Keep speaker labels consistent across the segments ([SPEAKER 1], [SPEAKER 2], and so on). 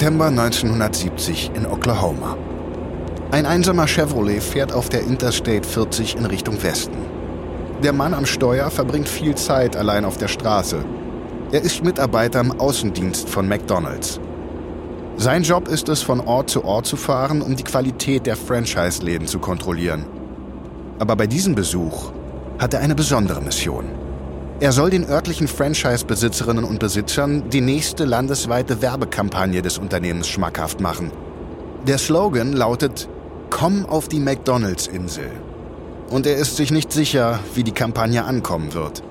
[SPEAKER 1] September 1970 in Oklahoma. Ein einsamer Chevrolet fährt auf der Interstate 40 in Richtung Westen. Der Mann am Steuer verbringt viel Zeit allein auf der Straße. Er ist Mitarbeiter im Außendienst von McDonald's. Sein Job ist es, von Ort zu Ort zu fahren, um die Qualität der Franchise-Läden zu kontrollieren. Aber bei diesem Besuch hat er eine besondere Mission. Er soll den örtlichen Franchise-Besitzerinnen und Besitzern die nächste landesweite Werbekampagne des Unternehmens schmackhaft machen. Der Slogan lautet Komm auf die McDonalds-Insel. Und er ist sich nicht sicher, wie die Kampagne ankommen wird.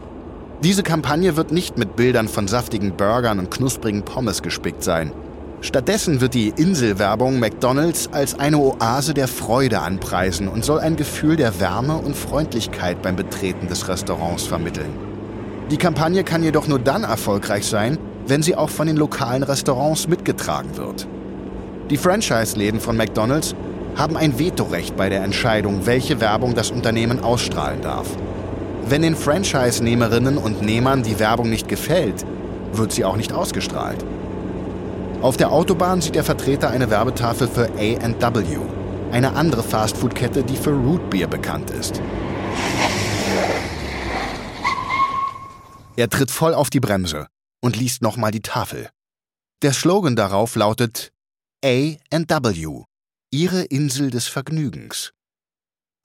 [SPEAKER 1] Diese Kampagne wird nicht mit Bildern von saftigen Burgern und knusprigen Pommes gespickt sein. Stattdessen wird die Inselwerbung McDonalds als eine Oase der Freude anpreisen und soll ein Gefühl der Wärme und Freundlichkeit beim Betreten des Restaurants vermitteln. Die Kampagne kann jedoch nur dann erfolgreich sein, wenn sie auch von den lokalen Restaurants mitgetragen wird. Die Franchise-Läden von McDonald's haben ein Vetorecht bei der Entscheidung, welche Werbung das Unternehmen ausstrahlen darf. Wenn den Franchise-Nehmerinnen und Nehmern die Werbung nicht gefällt, wird sie auch nicht ausgestrahlt. Auf der Autobahn sieht der Vertreter eine Werbetafel für A&W, eine andere Fastfood-Kette, die für Root Beer bekannt ist. Er tritt voll auf die Bremse und liest nochmal die Tafel. Der Slogan darauf lautet A&W, Ihre Insel des Vergnügens.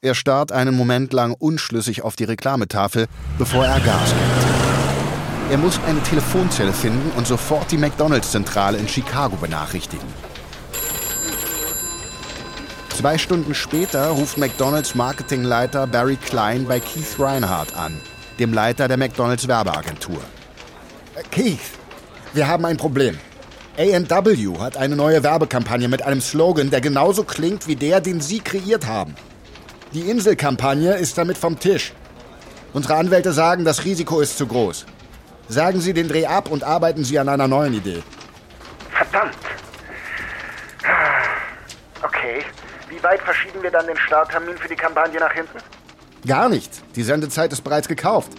[SPEAKER 1] Er starrt einen Moment lang unschlüssig auf die Reklametafel, bevor er Gas gibt. Er muss eine Telefonzelle finden und sofort die McDonalds-Zentrale in Chicago benachrichtigen. Zwei Stunden später ruft McDonalds Marketingleiter Barry Klein bei Keith Reinhardt an – dem Leiter der McDonalds Werbeagentur.
[SPEAKER 2] Keith, wir haben ein Problem. AW hat eine neue Werbekampagne mit einem Slogan, der genauso klingt wie der, den Sie kreiert haben. Die Inselkampagne ist damit vom Tisch. Unsere Anwälte sagen, das Risiko ist zu groß. Sagen Sie den Dreh ab und arbeiten Sie an einer neuen Idee.
[SPEAKER 3] Verdammt. Okay. Wie weit verschieben wir dann den Starttermin für die Kampagne nach hinten?
[SPEAKER 2] Gar nicht. Die Sendezeit ist bereits gekauft.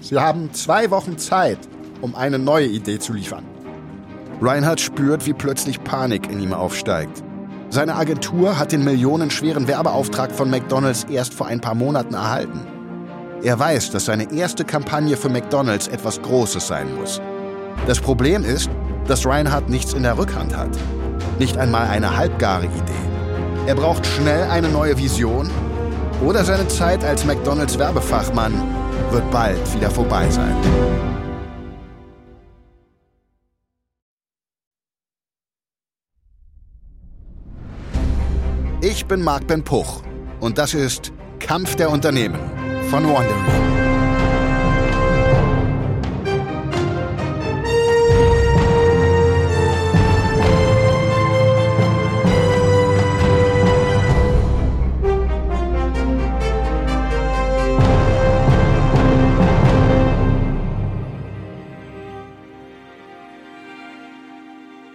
[SPEAKER 2] Sie haben zwei Wochen Zeit, um eine neue Idee zu liefern.
[SPEAKER 1] Reinhard spürt, wie plötzlich Panik in ihm aufsteigt. Seine Agentur hat den millionenschweren Werbeauftrag von McDonald's erst vor ein paar Monaten erhalten. Er weiß, dass seine erste Kampagne für McDonald's etwas Großes sein muss. Das Problem ist, dass Reinhard nichts in der Rückhand hat. Nicht einmal eine halbgare Idee. Er braucht schnell eine neue Vision oder seine Zeit als McDonalds Werbefachmann wird bald wieder vorbei sein. Ich bin Marc Ben Puch und das ist Kampf der Unternehmen von Wandering.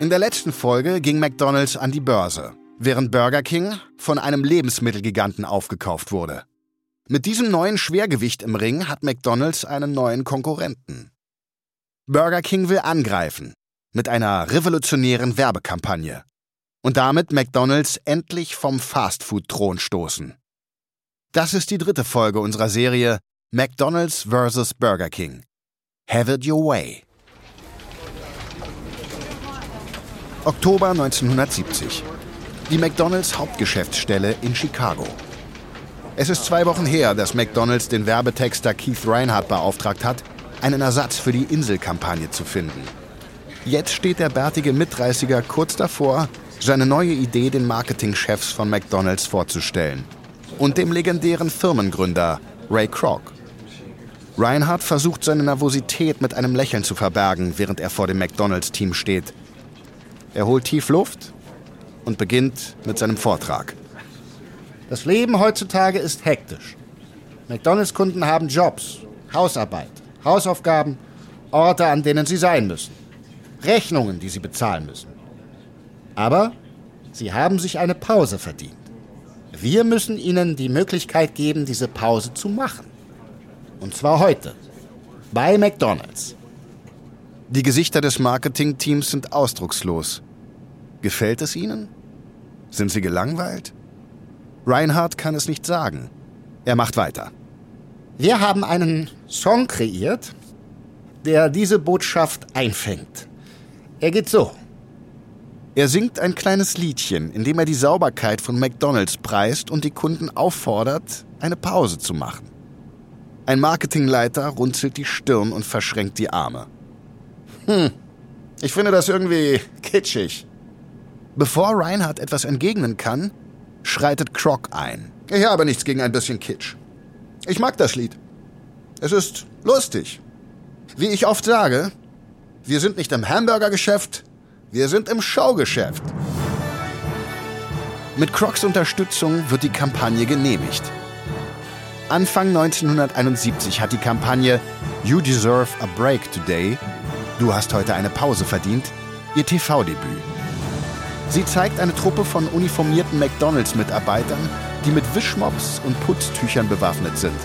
[SPEAKER 1] In der letzten Folge ging McDonald's an die Börse, während Burger King von einem Lebensmittelgiganten aufgekauft wurde. Mit diesem neuen Schwergewicht im Ring hat McDonald's einen neuen Konkurrenten. Burger King will angreifen mit einer revolutionären Werbekampagne und damit McDonald's endlich vom Fastfood-Thron stoßen. Das ist die dritte Folge unserer Serie McDonald's vs. Burger King. Have it your way. Oktober 1970. Die McDonalds Hauptgeschäftsstelle in Chicago. Es ist zwei Wochen her, dass McDonalds den Werbetexter Keith Reinhardt beauftragt hat, einen Ersatz für die Inselkampagne zu finden. Jetzt steht der bärtige Mitreißiger kurz davor, seine neue Idee den Marketingchefs von McDonalds vorzustellen. Und dem legendären Firmengründer Ray Kroc. Reinhardt versucht seine Nervosität mit einem Lächeln zu verbergen, während er vor dem McDonalds-Team steht er holt tief Luft und beginnt mit seinem Vortrag.
[SPEAKER 2] Das Leben heutzutage ist hektisch. McDonalds-Kunden haben Jobs, Hausarbeit, Hausaufgaben, Orte, an denen sie sein müssen, Rechnungen, die sie bezahlen müssen. Aber sie haben sich eine Pause verdient. Wir müssen ihnen die Möglichkeit geben, diese Pause zu machen. Und zwar heute. Bei McDonalds.
[SPEAKER 1] Die Gesichter des Marketingteams sind ausdruckslos. Gefällt es Ihnen? Sind Sie gelangweilt? Reinhardt kann es nicht sagen. Er macht weiter.
[SPEAKER 2] Wir haben einen Song kreiert, der diese Botschaft einfängt. Er geht so.
[SPEAKER 1] Er singt ein kleines Liedchen, in dem er die Sauberkeit von McDonald's preist und die Kunden auffordert, eine Pause zu machen. Ein Marketingleiter runzelt die Stirn und verschränkt die Arme. Hm, ich finde das irgendwie kitschig. Bevor Reinhardt etwas entgegnen kann, schreitet Croc ein. Ich habe nichts gegen ein bisschen Kitsch. Ich mag das Lied. Es ist lustig. Wie ich oft sage, wir sind nicht im Hamburgergeschäft, wir sind im Showgeschäft. Mit Crocs Unterstützung wird die Kampagne genehmigt. Anfang 1971 hat die Kampagne You Deserve a Break Today, Du hast heute eine Pause verdient, ihr TV-Debüt. Sie zeigt eine Truppe von uniformierten McDonalds-Mitarbeitern, die mit Wischmops und Putztüchern bewaffnet sind.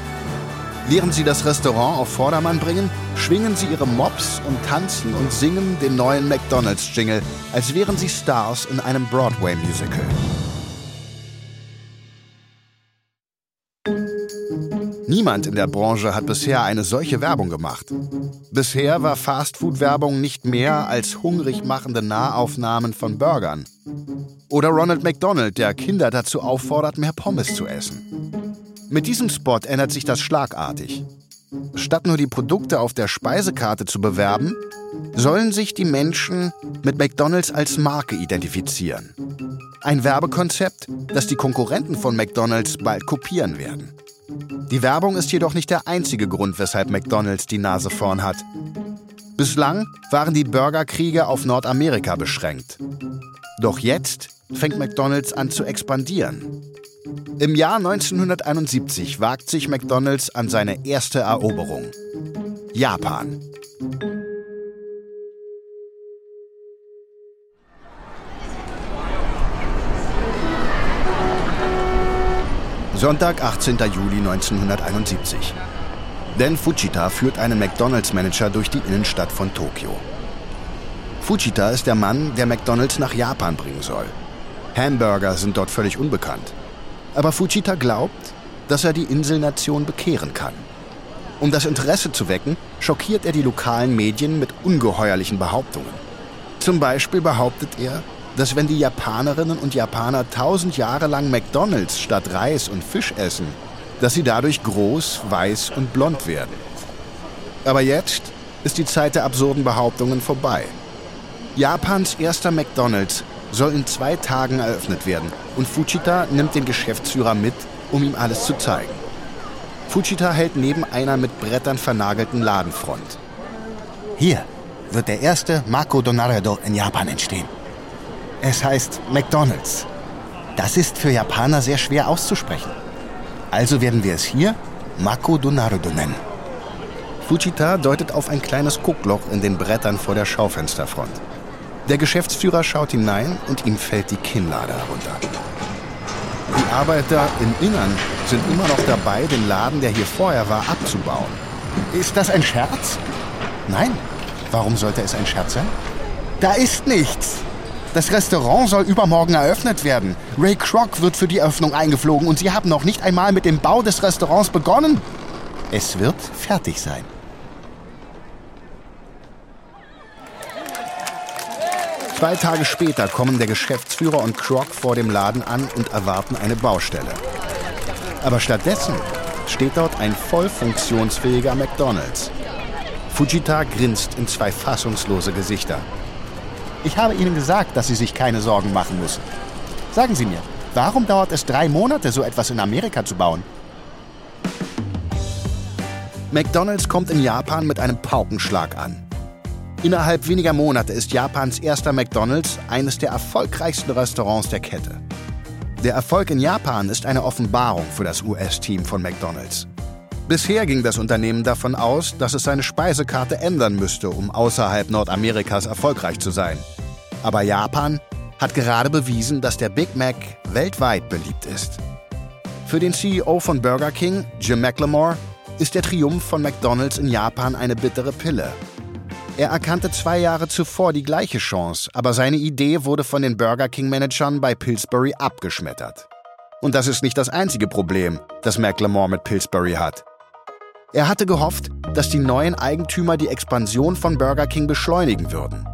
[SPEAKER 1] Während sie das Restaurant auf Vordermann bringen, schwingen sie ihre Mops und tanzen und singen den neuen McDonalds-Jingle, als wären sie Stars in einem Broadway-Musical. Niemand in der Branche hat bisher eine solche Werbung gemacht. Bisher war Fastfood-Werbung nicht mehr als hungrig machende Nahaufnahmen von Burgern. Oder Ronald McDonald, der Kinder dazu auffordert, mehr Pommes zu essen. Mit diesem Spot ändert sich das schlagartig. Statt nur die Produkte auf der Speisekarte zu bewerben, sollen sich die Menschen mit McDonald's als Marke identifizieren. Ein Werbekonzept, das die Konkurrenten von McDonald's bald kopieren werden. Die Werbung ist jedoch nicht der einzige Grund, weshalb McDonald's die Nase vorn hat. Bislang waren die Burgerkriege auf Nordamerika beschränkt. Doch jetzt fängt McDonald's an zu expandieren. Im Jahr 1971 wagt sich McDonald's an seine erste Eroberung. Japan. Sonntag, 18. Juli 1971. Dan Fujita führt einen McDonalds-Manager durch die Innenstadt von Tokio. Fujita ist der Mann, der McDonalds nach Japan bringen soll. Hamburger sind dort völlig unbekannt. Aber Fujita glaubt, dass er die Inselnation bekehren kann. Um das Interesse zu wecken, schockiert er die lokalen Medien mit ungeheuerlichen Behauptungen. Zum Beispiel behauptet er, dass wenn die Japanerinnen und Japaner tausend Jahre lang McDonalds statt Reis und Fisch essen, dass sie dadurch groß, weiß und blond werden. Aber jetzt ist die Zeit der absurden Behauptungen vorbei. Japans erster McDonalds soll in zwei Tagen eröffnet werden und Fujita nimmt den Geschäftsführer mit, um ihm alles zu zeigen. Fujita hält neben einer mit Brettern vernagelten Ladenfront.
[SPEAKER 2] Hier wird der erste Mako Donaredo in Japan entstehen. Es heißt McDonald's. Das ist für Japaner sehr schwer auszusprechen. Also werden wir es hier Mako Donarudo nennen.
[SPEAKER 1] Fujita deutet auf ein kleines Guckloch in den Brettern vor der Schaufensterfront. Der Geschäftsführer schaut hinein und ihm fällt die Kinnlade herunter. Die Arbeiter im Innern sind immer noch dabei, den Laden, der hier vorher war, abzubauen.
[SPEAKER 2] Ist das ein Scherz?
[SPEAKER 1] Nein. Warum sollte es ein Scherz sein?
[SPEAKER 2] Da ist nichts. Das Restaurant soll übermorgen eröffnet werden. Ray Kroc wird für die Öffnung eingeflogen und Sie haben noch nicht einmal mit dem Bau des Restaurants begonnen.
[SPEAKER 1] Es wird fertig sein. Zwei Tage später kommen der Geschäftsführer und Kroc vor dem Laden an und erwarten eine Baustelle. Aber stattdessen steht dort ein voll funktionsfähiger McDonald's. Fujita grinst in zwei fassungslose Gesichter.
[SPEAKER 2] Ich habe Ihnen gesagt, dass Sie sich keine Sorgen machen müssen. Sagen Sie mir, warum dauert es drei Monate, so etwas in Amerika zu bauen?
[SPEAKER 1] McDonald's kommt in Japan mit einem Paukenschlag an. Innerhalb weniger Monate ist Japans erster McDonald's eines der erfolgreichsten Restaurants der Kette. Der Erfolg in Japan ist eine Offenbarung für das US-Team von McDonald's. Bisher ging das Unternehmen davon aus, dass es seine Speisekarte ändern müsste, um außerhalb Nordamerikas erfolgreich zu sein. Aber Japan hat gerade bewiesen, dass der Big Mac weltweit beliebt ist. Für den CEO von Burger King, Jim McLemore, ist der Triumph von McDonald's in Japan eine bittere Pille. Er erkannte zwei Jahre zuvor die gleiche Chance, aber seine Idee wurde von den Burger King-Managern bei Pillsbury abgeschmettert. Und das ist nicht das einzige Problem, das McLemore mit Pillsbury hat. Er hatte gehofft, dass die neuen Eigentümer die Expansion von Burger King beschleunigen würden.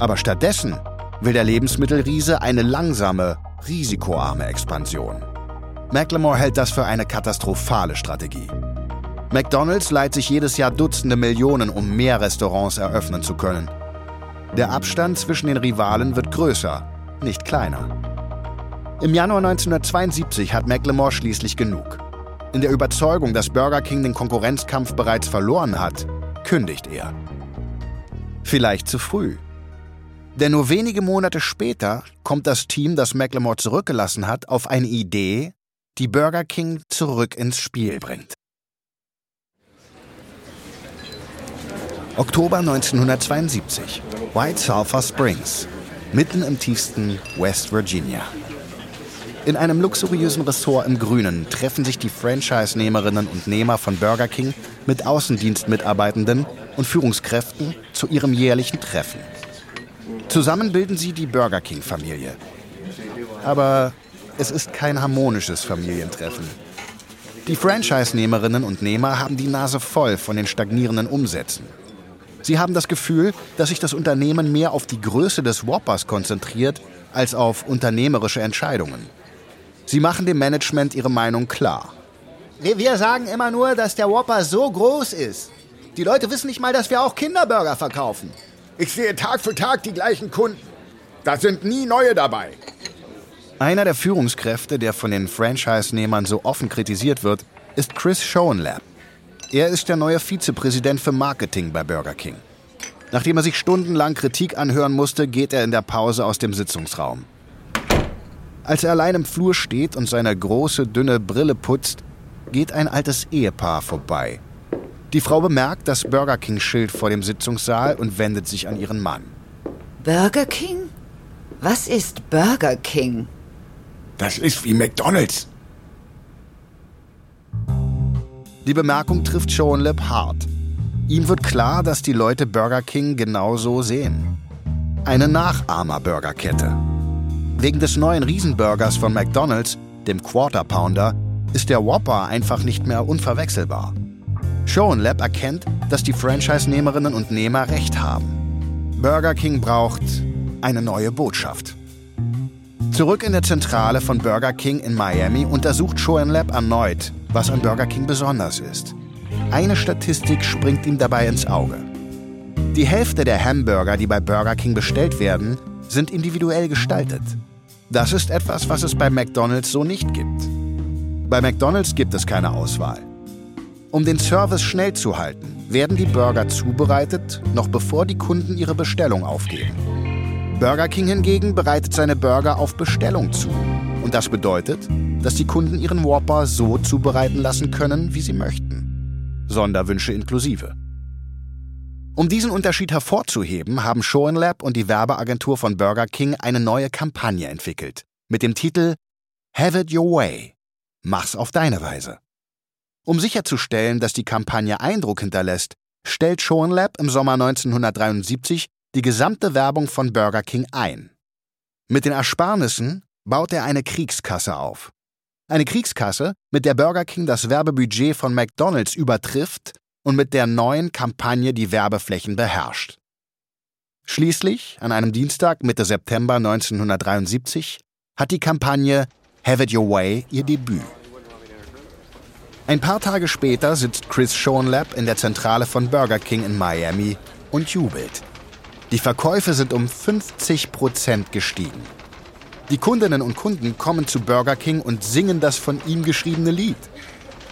[SPEAKER 1] Aber stattdessen will der Lebensmittelriese eine langsame, risikoarme Expansion. McLemore hält das für eine katastrophale Strategie. McDonald's leiht sich jedes Jahr Dutzende Millionen, um mehr Restaurants eröffnen zu können. Der Abstand zwischen den Rivalen wird größer, nicht kleiner. Im Januar 1972 hat McLemore schließlich genug. In der Überzeugung, dass Burger King den Konkurrenzkampf bereits verloren hat, kündigt er. Vielleicht zu früh. Denn nur wenige Monate später kommt das Team, das McLemore zurückgelassen hat, auf eine Idee, die Burger King zurück ins Spiel bringt. Oktober 1972. White Sulphur Springs, mitten im tiefsten West Virginia. In einem luxuriösen Ressort im Grünen treffen sich die Franchise-Nehmerinnen und Nehmer von Burger King mit Außendienstmitarbeitenden und Führungskräften zu ihrem jährlichen Treffen. Zusammen bilden sie die Burger King-Familie. Aber es ist kein harmonisches Familientreffen. Die Franchise-Nehmerinnen und Nehmer haben die Nase voll von den stagnierenden Umsätzen. Sie haben das Gefühl, dass sich das Unternehmen mehr auf die Größe des Whoppers konzentriert als auf unternehmerische Entscheidungen. Sie machen dem Management ihre Meinung klar.
[SPEAKER 2] Wir sagen immer nur, dass der Whopper so groß ist. Die Leute wissen nicht mal, dass wir auch Kinderburger verkaufen.
[SPEAKER 4] Ich sehe Tag für Tag die gleichen Kunden. Da sind nie neue dabei.
[SPEAKER 1] Einer der Führungskräfte, der von den Franchise-Nehmern so offen kritisiert wird, ist Chris Schoenlab. Er ist der neue Vizepräsident für Marketing bei Burger King. Nachdem er sich stundenlang Kritik anhören musste, geht er in der Pause aus dem Sitzungsraum. Als er allein im Flur steht und seine große, dünne Brille putzt, geht ein altes Ehepaar vorbei. Die Frau bemerkt das Burger King-Schild vor dem Sitzungssaal und wendet sich an ihren Mann.
[SPEAKER 5] Burger King? Was ist Burger King?
[SPEAKER 4] Das ist wie McDonald's.
[SPEAKER 1] Die Bemerkung trifft Schoenleb hart. Ihm wird klar, dass die Leute Burger King genauso sehen. Eine Nachahmer-Burgerkette. Wegen des neuen Riesenburgers von McDonald's, dem Quarter Pounder, ist der Whopper einfach nicht mehr unverwechselbar. Schoenlab erkennt, dass die Franchise-Nehmerinnen und Nehmer recht haben. Burger King braucht eine neue Botschaft. Zurück in der Zentrale von Burger King in Miami untersucht Schoenlab erneut, was an Burger King besonders ist. Eine Statistik springt ihm dabei ins Auge. Die Hälfte der Hamburger, die bei Burger King bestellt werden, sind individuell gestaltet. Das ist etwas, was es bei McDonald's so nicht gibt. Bei McDonald's gibt es keine Auswahl. Um den Service schnell zu halten, werden die Burger zubereitet, noch bevor die Kunden ihre Bestellung aufgeben. Burger King hingegen bereitet seine Burger auf Bestellung zu. Und das bedeutet, dass die Kunden ihren Whopper so zubereiten lassen können, wie sie möchten. Sonderwünsche inklusive. Um diesen Unterschied hervorzuheben, haben Schoenlab und die Werbeagentur von Burger King eine neue Kampagne entwickelt mit dem Titel Have it your way. Mach's auf deine Weise. Um sicherzustellen, dass die Kampagne Eindruck hinterlässt, stellt Schoenlab im Sommer 1973 die gesamte Werbung von Burger King ein. Mit den Ersparnissen baut er eine Kriegskasse auf. Eine Kriegskasse, mit der Burger King das Werbebudget von McDonald's übertrifft und mit der neuen Kampagne die Werbeflächen beherrscht. Schließlich, an einem Dienstag Mitte September 1973, hat die Kampagne Have It Your Way ihr Debüt. Ein paar Tage später sitzt Chris Schoenlab in der Zentrale von Burger King in Miami und jubelt. Die Verkäufe sind um 50 Prozent gestiegen. Die Kundinnen und Kunden kommen zu Burger King und singen das von ihm geschriebene Lied.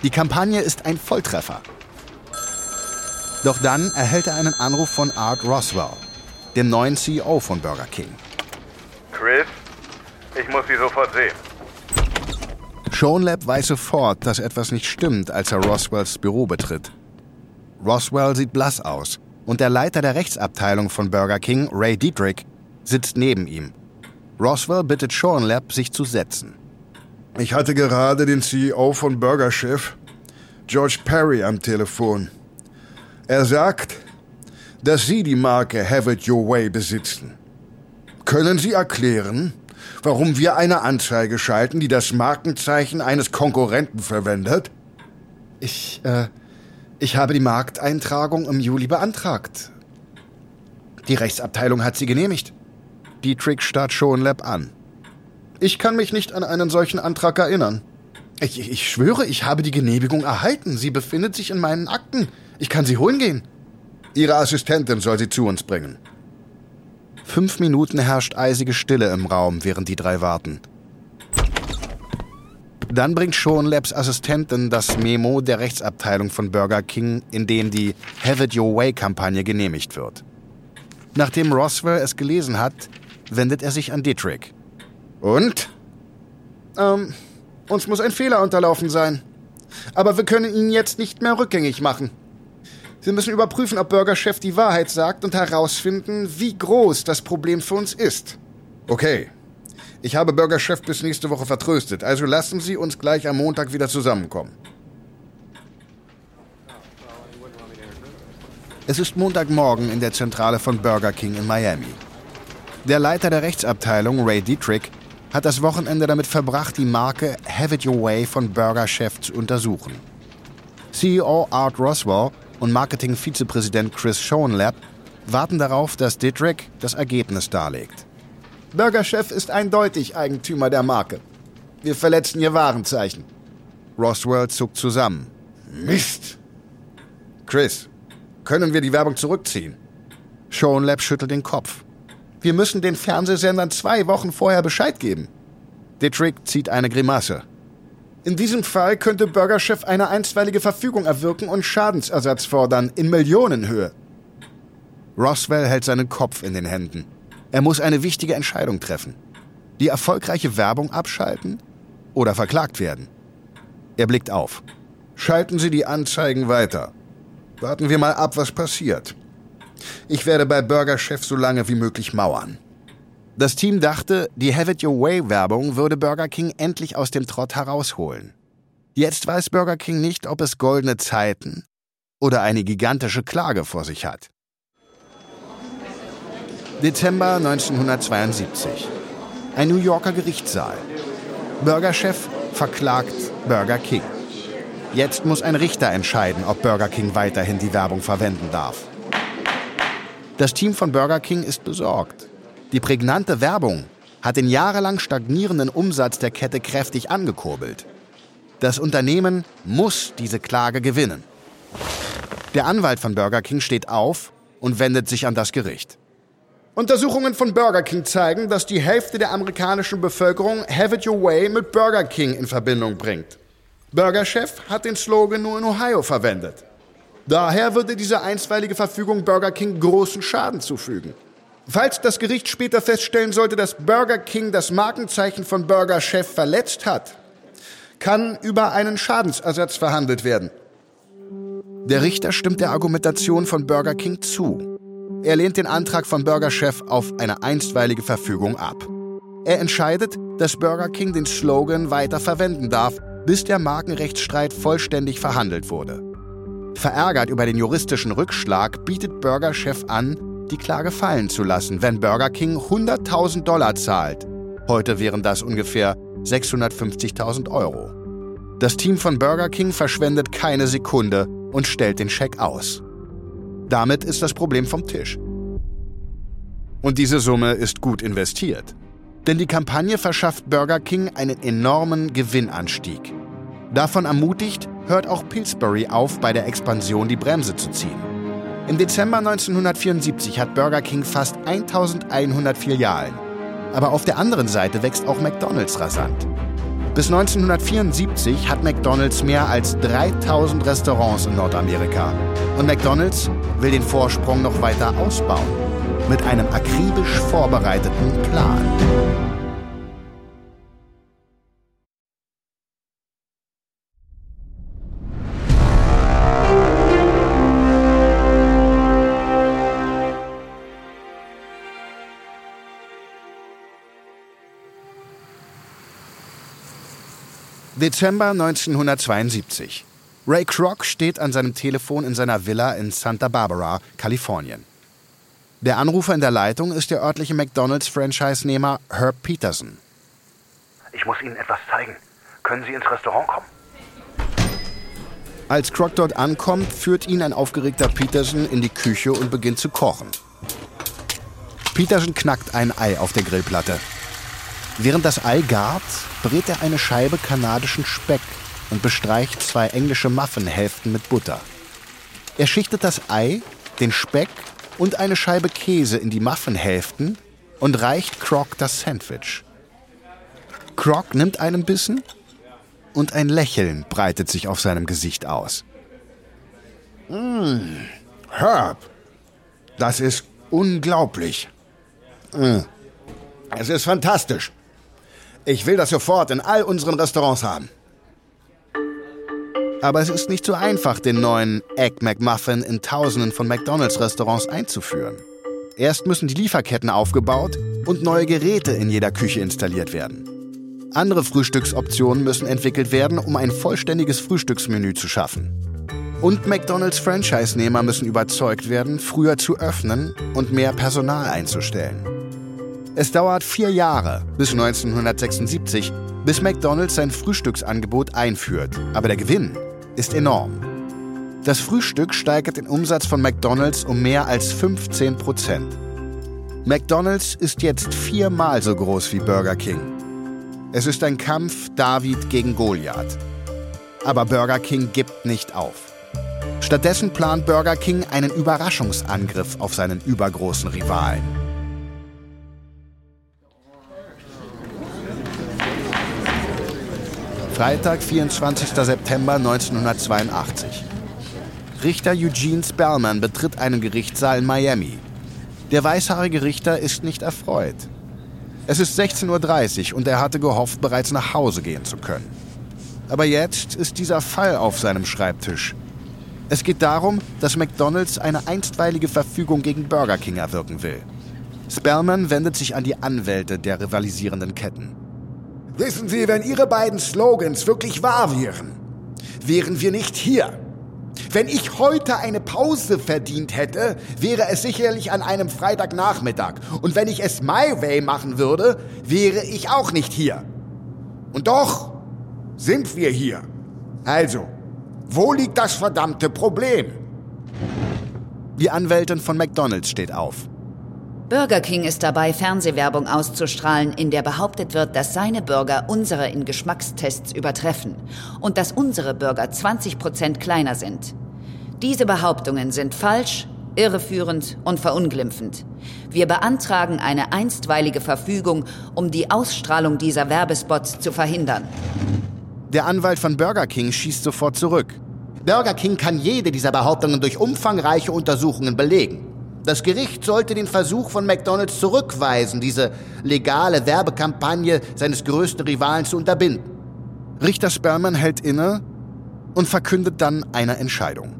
[SPEAKER 1] Die Kampagne ist ein Volltreffer. Doch dann erhält er einen Anruf von Art Roswell, dem neuen CEO von Burger King.
[SPEAKER 6] Chris, ich muss Sie sofort sehen.
[SPEAKER 1] Schoenlab weiß sofort, dass etwas nicht stimmt, als er Roswells Büro betritt. Roswell sieht blass aus und der Leiter der Rechtsabteilung von Burger King, Ray Dietrich, sitzt neben ihm. Roswell bittet Schoenlab, sich zu setzen.
[SPEAKER 4] Ich hatte gerade den CEO von Burger Chef, George Perry, am Telefon. Er sagt,
[SPEAKER 7] dass Sie die Marke Have It Your Way besitzen. Können Sie erklären, warum wir eine Anzeige schalten, die das Markenzeichen eines Konkurrenten verwendet?
[SPEAKER 1] Ich, äh, ich habe die Markteintragung im Juli beantragt. Die Rechtsabteilung hat sie genehmigt.
[SPEAKER 7] Dietrich starrt Schonlab an.
[SPEAKER 1] Ich kann mich nicht an einen solchen Antrag erinnern. Ich, ich schwöre, ich habe die Genehmigung erhalten. Sie befindet sich in meinen Akten. Ich kann sie holen gehen.
[SPEAKER 7] Ihre Assistentin soll sie zu uns bringen.
[SPEAKER 1] Fünf Minuten herrscht eisige Stille im Raum, während die drei warten. Dann bringt Sean Labs Assistentin das Memo der Rechtsabteilung von Burger King, in dem die Have It Your Way-Kampagne genehmigt wird. Nachdem Roswell es gelesen hat, wendet er sich an Dietrich.
[SPEAKER 7] Und?
[SPEAKER 1] Ähm, uns muss ein Fehler unterlaufen sein. Aber wir können ihn jetzt nicht mehr rückgängig machen. Sie müssen überprüfen, ob Burger Chef die Wahrheit sagt und herausfinden, wie groß das Problem für uns ist.
[SPEAKER 7] Okay. Ich habe Burger Chef bis nächste Woche vertröstet, also lassen Sie uns gleich am Montag wieder zusammenkommen.
[SPEAKER 1] Es ist Montagmorgen in der Zentrale von Burger King in Miami. Der Leiter der Rechtsabteilung, Ray Dietrich, hat das Wochenende damit verbracht, die Marke Have It Your Way von Burger Chef zu untersuchen. CEO Art Roswell und Marketing-Vizepräsident Chris Schoenlab warten darauf, dass Dietrich das Ergebnis darlegt. Burger Chef ist eindeutig Eigentümer der Marke. Wir verletzen ihr Warenzeichen.
[SPEAKER 7] Roswell zuckt zusammen. Mist! Chris, können wir die Werbung zurückziehen?
[SPEAKER 1] Schoenlab schüttelt den Kopf. Wir müssen den Fernsehsendern zwei Wochen vorher Bescheid geben. Dietrich zieht eine Grimasse. In diesem Fall könnte Burgerchef eine einstweilige Verfügung erwirken und Schadensersatz fordern in Millionenhöhe. Roswell hält seinen Kopf in den Händen. Er muss eine wichtige Entscheidung treffen. Die erfolgreiche Werbung abschalten oder verklagt werden. Er blickt auf.
[SPEAKER 7] Schalten Sie die Anzeigen weiter. Warten wir mal ab, was passiert. Ich werde bei Burger Chef so lange wie möglich mauern.
[SPEAKER 1] Das Team dachte, die Have It Your Way Werbung würde Burger King endlich aus dem Trott herausholen. Jetzt weiß Burger King nicht, ob es goldene Zeiten oder eine gigantische Klage vor sich hat. Dezember 1972. Ein New Yorker Gerichtssaal. Burger Chef verklagt Burger King. Jetzt muss ein Richter entscheiden, ob Burger King weiterhin die Werbung verwenden darf. Das Team von Burger King ist besorgt. Die prägnante Werbung hat den jahrelang stagnierenden Umsatz der Kette kräftig angekurbelt. Das Unternehmen muss diese Klage gewinnen. Der Anwalt von Burger King steht auf und wendet sich an das Gericht. Untersuchungen von Burger King zeigen, dass die Hälfte der amerikanischen Bevölkerung Have It Your Way mit Burger King in Verbindung bringt. Burger Chef hat den Slogan nur in Ohio verwendet. Daher würde diese einstweilige Verfügung Burger King großen Schaden zufügen. Falls das Gericht später feststellen sollte, dass Burger King das Markenzeichen von Burger Chef verletzt hat, kann über einen Schadensersatz verhandelt werden. Der Richter stimmt der Argumentation von Burger King zu. Er lehnt den Antrag von Burger Chef auf eine einstweilige Verfügung ab. Er entscheidet, dass Burger King den Slogan weiter verwenden darf, bis der Markenrechtsstreit vollständig verhandelt wurde. Verärgert über den juristischen Rückschlag bietet Burger Chef an, die Klage fallen zu lassen, wenn Burger King 100.000 Dollar zahlt. Heute wären das ungefähr 650.000 Euro. Das Team von Burger King verschwendet keine Sekunde und stellt den Scheck aus. Damit ist das Problem vom Tisch. Und diese Summe ist gut investiert. Denn die Kampagne verschafft Burger King einen enormen Gewinnanstieg. Davon ermutigt, hört auch Pillsbury auf, bei der Expansion die Bremse zu ziehen. Im Dezember 1974 hat Burger King fast 1100 Filialen. Aber auf der anderen Seite wächst auch McDonald's rasant. Bis 1974 hat McDonald's mehr als 3000 Restaurants in Nordamerika. Und McDonald's will den Vorsprung noch weiter ausbauen. Mit einem akribisch vorbereiteten Plan. Dezember 1972. Ray Kroc steht an seinem Telefon in seiner Villa in Santa Barbara, Kalifornien. Der Anrufer in der Leitung ist der örtliche McDonalds-Franchise-Nehmer Herb Peterson.
[SPEAKER 3] Ich muss Ihnen etwas zeigen. Können Sie ins Restaurant kommen?
[SPEAKER 1] Als Croc dort ankommt, führt ihn ein aufgeregter Peterson in die Küche und beginnt zu kochen. Peterson knackt ein Ei auf der Grillplatte. Während das Ei gart, brät er eine Scheibe kanadischen Speck und bestreicht zwei englische Muffinhälften mit Butter. Er schichtet das Ei, den Speck und eine Scheibe Käse in die Muffinhälften und reicht Croc das Sandwich. Croc nimmt einen Bissen und ein Lächeln breitet sich auf seinem Gesicht aus.
[SPEAKER 2] Mmh, Herb, das ist unglaublich. Mmh. Es ist fantastisch. Ich will das sofort in all unseren Restaurants haben.
[SPEAKER 1] Aber es ist nicht so einfach, den neuen Egg McMuffin in tausenden von McDonalds-Restaurants einzuführen. Erst müssen die Lieferketten aufgebaut und neue Geräte in jeder Küche installiert werden. Andere Frühstücksoptionen müssen entwickelt werden, um ein vollständiges Frühstücksmenü zu schaffen. Und McDonalds Franchise-Nehmer müssen überzeugt werden, früher zu öffnen und mehr Personal einzustellen. Es dauert vier Jahre, bis 1976, bis McDonalds sein Frühstücksangebot einführt. Aber der Gewinn ist enorm. Das Frühstück steigert den Umsatz von McDonalds um mehr als 15 Prozent. McDonalds ist jetzt viermal so groß wie Burger King. Es ist ein Kampf David gegen Goliath. Aber Burger King gibt nicht auf. Stattdessen plant Burger King einen Überraschungsangriff auf seinen übergroßen Rivalen. Freitag, 24. September 1982. Richter Eugene Spellman betritt einen Gerichtssaal in Miami. Der weißhaarige Richter ist nicht erfreut. Es ist 16.30 Uhr und er hatte gehofft, bereits nach Hause gehen zu können. Aber jetzt ist dieser Fall auf seinem Schreibtisch. Es geht darum, dass McDonald's eine einstweilige Verfügung gegen Burger King erwirken will. Spellman wendet sich an die Anwälte der rivalisierenden Ketten.
[SPEAKER 4] Wissen Sie, wenn Ihre beiden Slogans wirklich wahr wären, wären wir nicht hier. Wenn ich heute eine Pause verdient hätte, wäre es sicherlich an einem Freitagnachmittag. Und wenn ich es my way machen würde, wäre ich auch nicht hier. Und doch sind wir hier. Also, wo liegt das verdammte Problem?
[SPEAKER 1] Die Anwältin von McDonald's steht auf.
[SPEAKER 5] Burger King ist dabei, Fernsehwerbung auszustrahlen, in der behauptet wird, dass seine Burger unsere in Geschmackstests übertreffen und dass unsere Burger 20 Prozent kleiner sind. Diese Behauptungen sind falsch, irreführend und verunglimpfend. Wir beantragen eine einstweilige Verfügung, um die Ausstrahlung dieser Werbespots zu verhindern.
[SPEAKER 1] Der Anwalt von Burger King schießt sofort zurück.
[SPEAKER 2] Burger King kann jede dieser Behauptungen durch umfangreiche Untersuchungen belegen. Das Gericht sollte den Versuch von McDonald's zurückweisen, diese legale Werbekampagne seines größten Rivalen zu unterbinden.
[SPEAKER 1] Richter Sperman hält inne und verkündet dann eine Entscheidung.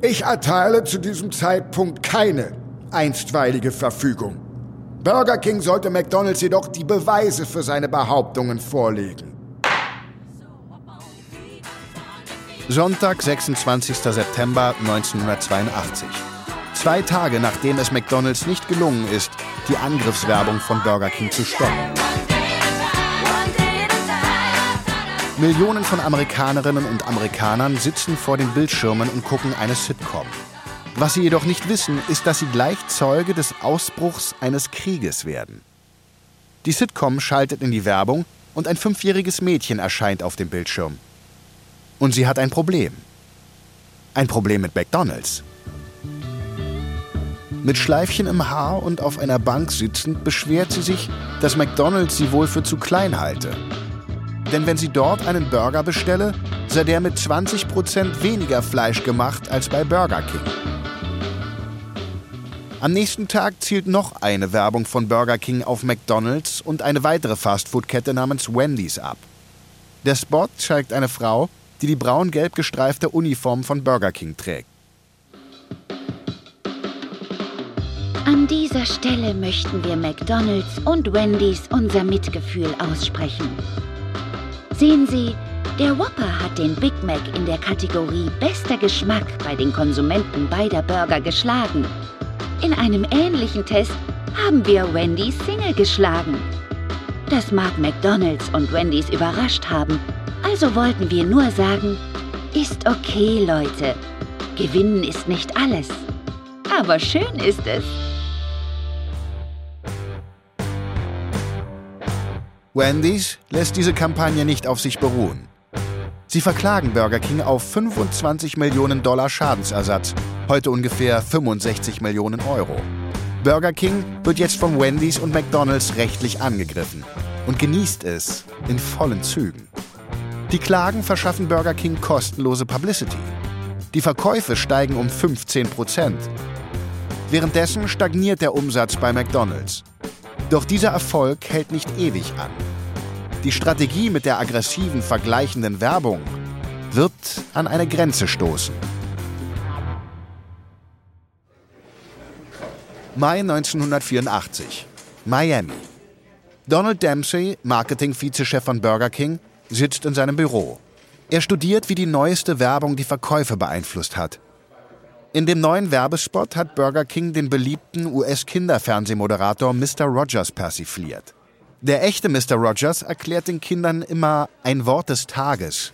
[SPEAKER 4] Ich erteile zu diesem Zeitpunkt keine einstweilige Verfügung. Burger King sollte McDonald's jedoch die Beweise für seine Behauptungen vorlegen.
[SPEAKER 1] Sonntag, 26. September 1982. Zwei Tage nachdem es McDonald's nicht gelungen ist, die Angriffswerbung von Burger King zu stoppen. Millionen von Amerikanerinnen und Amerikanern sitzen vor den Bildschirmen und gucken eine Sitcom. Was sie jedoch nicht wissen, ist, dass sie gleich Zeuge des Ausbruchs eines Krieges werden. Die Sitcom schaltet in die Werbung und ein fünfjähriges Mädchen erscheint auf dem Bildschirm. Und sie hat ein Problem. Ein Problem mit McDonald's. Mit Schleifchen im Haar und auf einer Bank sitzend beschwert sie sich, dass McDonald's sie wohl für zu klein halte. Denn wenn sie dort einen Burger bestelle, sei der mit 20% weniger Fleisch gemacht als bei Burger King. Am nächsten Tag zielt noch eine Werbung von Burger King auf McDonald's und eine weitere Fastfood-Kette namens Wendy's ab. Der Spot zeigt eine Frau, die die braun-gelb gestreifte Uniform von Burger King trägt.
[SPEAKER 8] An dieser Stelle möchten wir McDonald's und Wendy's unser Mitgefühl aussprechen. Sehen Sie, der Whopper hat den Big Mac in der Kategorie Bester Geschmack bei den Konsumenten beider Burger geschlagen. In einem ähnlichen Test haben wir Wendy's Single geschlagen. Das mag McDonald's und Wendy's überrascht haben, also wollten wir nur sagen, ist okay, Leute. Gewinnen ist nicht alles. Aber schön ist es.
[SPEAKER 1] Wendy's lässt diese Kampagne nicht auf sich beruhen. Sie verklagen Burger King auf 25 Millionen Dollar Schadensersatz, heute ungefähr 65 Millionen Euro. Burger King wird jetzt von Wendy's und McDonald's rechtlich angegriffen und genießt es in vollen Zügen. Die Klagen verschaffen Burger King kostenlose Publicity. Die Verkäufe steigen um 15 Prozent. Währenddessen stagniert der Umsatz bei McDonald's. Doch dieser Erfolg hält nicht ewig an. Die Strategie mit der aggressiven, vergleichenden Werbung wird an eine Grenze stoßen. Mai 1984. Miami. Donald Dempsey, Marketing-Vizechef von Burger King, sitzt in seinem Büro. Er studiert, wie die neueste Werbung die Verkäufe beeinflusst hat. In dem neuen Werbespot hat Burger King den beliebten US-Kinderfernsehmoderator Mr. Rogers persifliert. Der echte Mr. Rogers erklärt den Kindern immer ein Wort des Tages.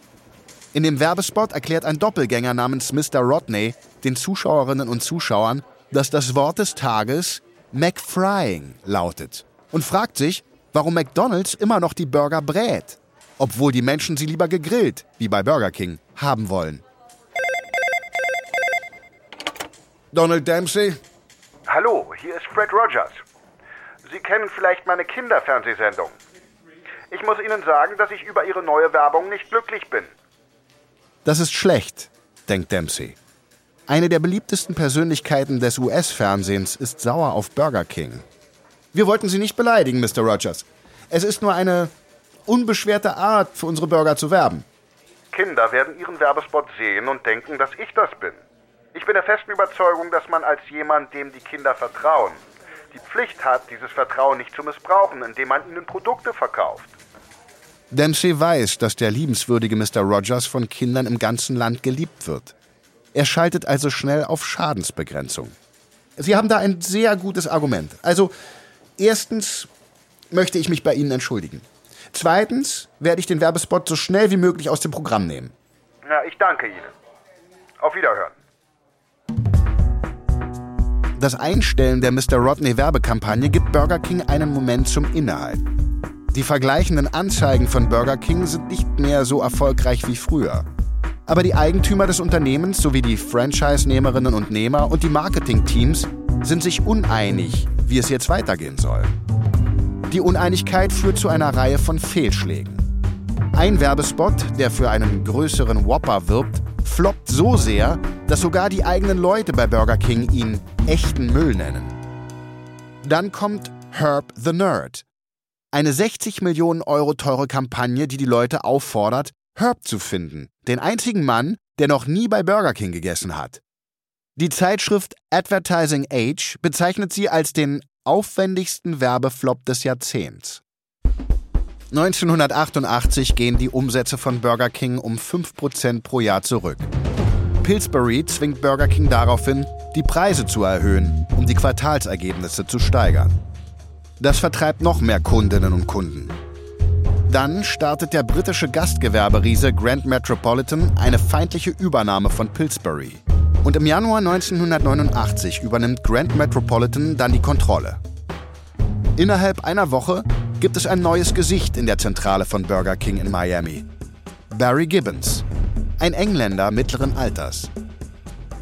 [SPEAKER 1] In dem Werbespot erklärt ein Doppelgänger namens Mr. Rodney den Zuschauerinnen und Zuschauern, dass das Wort des Tages McFrying lautet und fragt sich, warum McDonald's immer noch die Burger brät, obwohl die Menschen sie lieber gegrillt, wie bei Burger King, haben wollen. Donald Dempsey?
[SPEAKER 3] Hallo, hier ist Fred Rogers. Sie kennen vielleicht meine Kinderfernsehsendung. Ich muss Ihnen sagen, dass ich über Ihre neue Werbung nicht glücklich bin.
[SPEAKER 1] Das ist schlecht, denkt Dempsey. Eine der beliebtesten Persönlichkeiten des US-Fernsehens ist sauer auf Burger King. Wir wollten Sie nicht beleidigen, Mr. Rogers. Es ist nur eine unbeschwerte Art, für unsere Burger zu werben.
[SPEAKER 3] Kinder werden Ihren Werbespot sehen und denken, dass ich das bin. Ich bin der festen Überzeugung, dass man als jemand, dem die Kinder vertrauen, die Pflicht hat, dieses Vertrauen nicht zu missbrauchen, indem man ihnen Produkte verkauft.
[SPEAKER 1] Dempsey weiß, dass der liebenswürdige Mr. Rogers von Kindern im ganzen Land geliebt wird. Er schaltet also schnell auf Schadensbegrenzung. Sie haben da ein sehr gutes Argument. Also, erstens möchte ich mich bei Ihnen entschuldigen. Zweitens werde ich den Werbespot so schnell wie möglich aus dem Programm nehmen.
[SPEAKER 3] Ja, ich danke Ihnen. Auf Wiederhören.
[SPEAKER 1] Das Einstellen der Mr. Rodney Werbekampagne gibt Burger King einen Moment zum Innehalten. Die vergleichenden Anzeigen von Burger King sind nicht mehr so erfolgreich wie früher. Aber die Eigentümer des Unternehmens sowie die Franchise-Nehmerinnen und Nehmer und die Marketingteams sind sich uneinig, wie es jetzt weitergehen soll. Die Uneinigkeit führt zu einer Reihe von Fehlschlägen. Ein Werbespot, der für einen größeren Whopper wirbt, floppt so sehr, dass sogar die eigenen Leute bei Burger King ihn echten Müll nennen. Dann kommt Herb the Nerd. Eine 60 Millionen Euro teure Kampagne, die die Leute auffordert, Herb zu finden, den einzigen Mann, der noch nie bei Burger King gegessen hat. Die Zeitschrift Advertising Age bezeichnet sie als den aufwendigsten Werbeflop des Jahrzehnts. 1988 gehen die Umsätze von Burger King um 5% pro Jahr zurück. Pillsbury zwingt Burger King daraufhin, die Preise zu erhöhen, um die Quartalsergebnisse zu steigern. Das vertreibt noch mehr Kundinnen und Kunden. Dann startet der britische Gastgewerberiese Grand Metropolitan eine feindliche Übernahme von Pillsbury. Und im Januar 1989 übernimmt Grand Metropolitan dann die Kontrolle. Innerhalb einer Woche gibt es ein neues Gesicht in der Zentrale von Burger King in Miami. Barry Gibbons, ein Engländer mittleren Alters.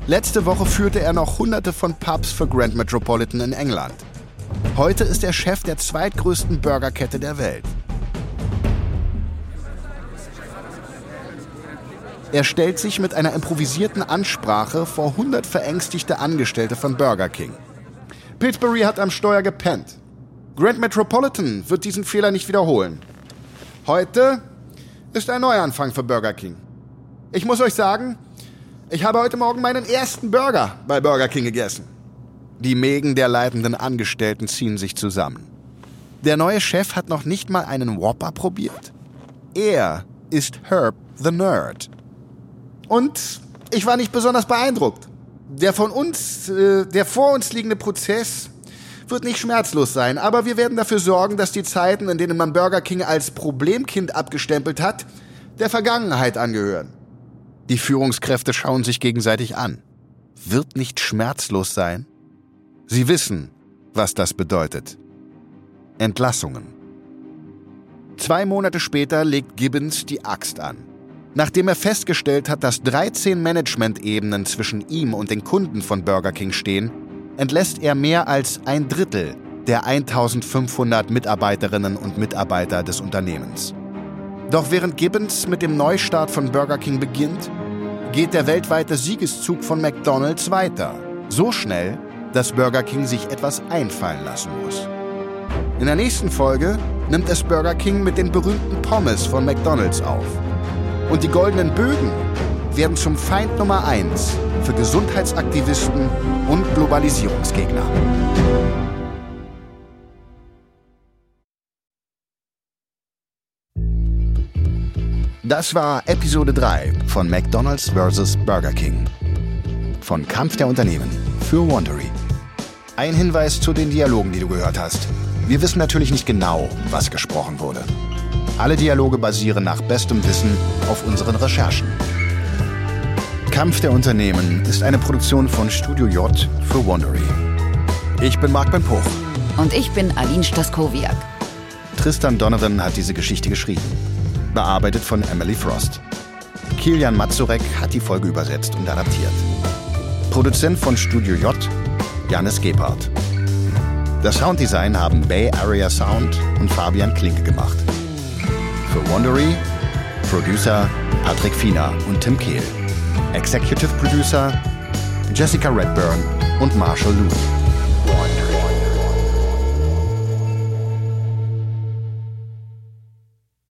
[SPEAKER 1] Letzte Woche führte er noch hunderte von Pubs für Grand Metropolitan in England. Heute ist er Chef der zweitgrößten Burgerkette der Welt. Er stellt sich mit einer improvisierten Ansprache vor 100 verängstigte Angestellte von Burger King. Pillsbury hat am Steuer gepennt. Grand Metropolitan wird diesen Fehler nicht wiederholen. Heute ist ein Neuanfang für Burger King. Ich muss euch sagen, ich habe heute Morgen meinen ersten Burger bei Burger King gegessen. Die Mägen der leitenden Angestellten ziehen sich zusammen. Der neue Chef hat noch nicht mal einen Whopper probiert. Er ist Herb the Nerd. Und ich war nicht besonders beeindruckt.
[SPEAKER 2] Der von uns, äh, der vor uns liegende Prozess wird nicht schmerzlos sein, aber wir werden dafür sorgen, dass die Zeiten, in denen man Burger King als Problemkind abgestempelt hat, der Vergangenheit angehören.
[SPEAKER 1] Die Führungskräfte schauen sich gegenseitig an. Wird nicht schmerzlos sein? Sie wissen, was das bedeutet. Entlassungen. Zwei Monate später legt Gibbons die Axt an. Nachdem er festgestellt hat, dass 13 Management-Ebenen zwischen ihm und den Kunden von Burger King stehen, entlässt er mehr als ein Drittel der 1500 Mitarbeiterinnen und Mitarbeiter des Unternehmens. Doch während Gibbons mit dem Neustart von Burger King beginnt, geht der weltweite Siegeszug von McDonald's weiter. So schnell, dass Burger King sich etwas einfallen lassen muss. In der nächsten Folge nimmt es Burger King mit den berühmten Pommes von McDonald's auf. Und die goldenen Bögen werden zum Feind Nummer eins für Gesundheitsaktivisten und Globalisierungsgegner. Das war Episode 3 von McDonald's vs. Burger King. Von Kampf der Unternehmen für Wandery. Ein Hinweis zu den Dialogen, die du gehört hast. Wir wissen natürlich nicht genau, was gesprochen wurde. Alle Dialoge basieren nach bestem Wissen auf unseren Recherchen. Kampf der Unternehmen ist eine Produktion von Studio J für Wandery. Ich bin Marc Ben Puch.
[SPEAKER 5] Und ich bin Aline Staskowiak.
[SPEAKER 1] Tristan Donovan hat diese Geschichte geschrieben. Bearbeitet von Emily Frost. Kilian Mazurek hat die Folge übersetzt und adaptiert. Produzent von Studio J, Janis Gebhardt. Das Sounddesign haben Bay Area Sound und Fabian Klinke gemacht. Für Wandery, Producer Patrick Fiener und Tim Kehl. Executive Producer Jessica Redburn und Marshall Lou.